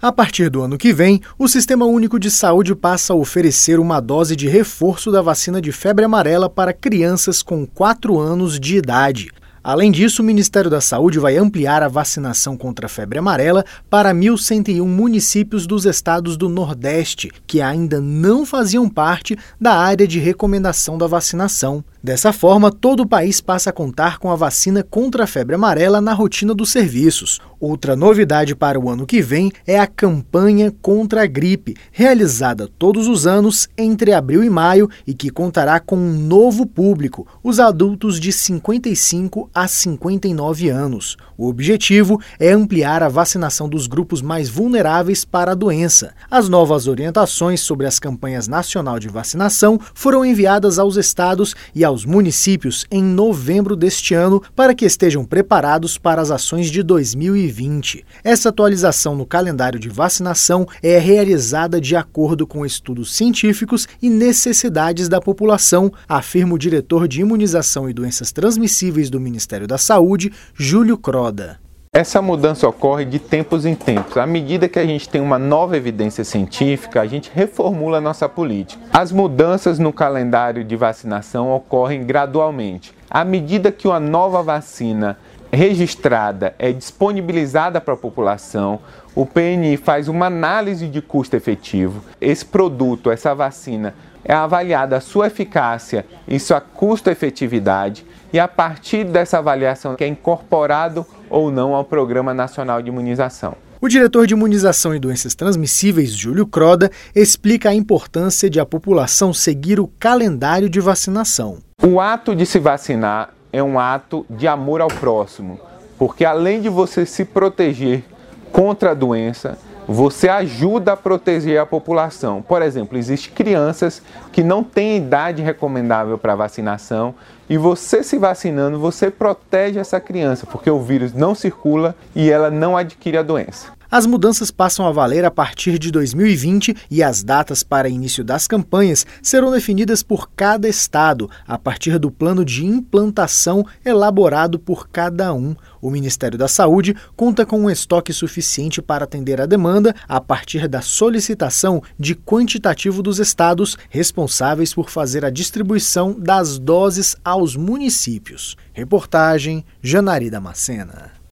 A partir do ano que vem, o Sistema Único de Saúde passa a oferecer uma dose de reforço da vacina de febre amarela para crianças com 4 anos de idade. Além disso, o Ministério da Saúde vai ampliar a vacinação contra a febre amarela para 1.101 municípios dos estados do Nordeste, que ainda não faziam parte da área de recomendação da vacinação. Dessa forma, todo o país passa a contar com a vacina contra a febre amarela na rotina dos serviços. Outra novidade para o ano que vem é a campanha contra a gripe, realizada todos os anos entre abril e maio e que contará com um novo público, os adultos de 55 a 59 anos. O objetivo é ampliar a vacinação dos grupos mais vulneráveis para a doença. As novas orientações sobre as campanhas nacional de vacinação foram enviadas aos estados e aos municípios em novembro deste ano para que estejam preparados para as ações de 2020. Essa atualização no calendário de vacinação é realizada de acordo com estudos científicos e necessidades da população, afirma o diretor de imunização e doenças transmissíveis do Ministério da Saúde, Júlio Croda. Essa mudança ocorre de tempos em tempos. À medida que a gente tem uma nova evidência científica, a gente reformula a nossa política. As mudanças no calendário de vacinação ocorrem gradualmente. À medida que uma nova vacina registrada é disponibilizada para a população, o PNI faz uma análise de custo efetivo. Esse produto, essa vacina, é avaliada a sua eficácia e sua custo-efetividade, e a partir dessa avaliação que é incorporado ou não ao Programa Nacional de Imunização. O diretor de Imunização e Doenças Transmissíveis, Júlio Croda, explica a importância de a população seguir o calendário de vacinação. O ato de se vacinar é um ato de amor ao próximo, porque além de você se proteger contra a doença, você ajuda a proteger a população. Por exemplo, existem crianças que não têm idade recomendável para vacinação e você se vacinando, você protege essa criança, porque o vírus não circula e ela não adquire a doença. As mudanças passam a valer a partir de 2020 e as datas para início das campanhas serão definidas por cada estado, a partir do plano de implantação elaborado por cada um. O Ministério da Saúde conta com um estoque suficiente para atender a demanda a partir da solicitação de quantitativo dos estados responsáveis por fazer a distribuição das doses aos municípios. Reportagem Janari Macena.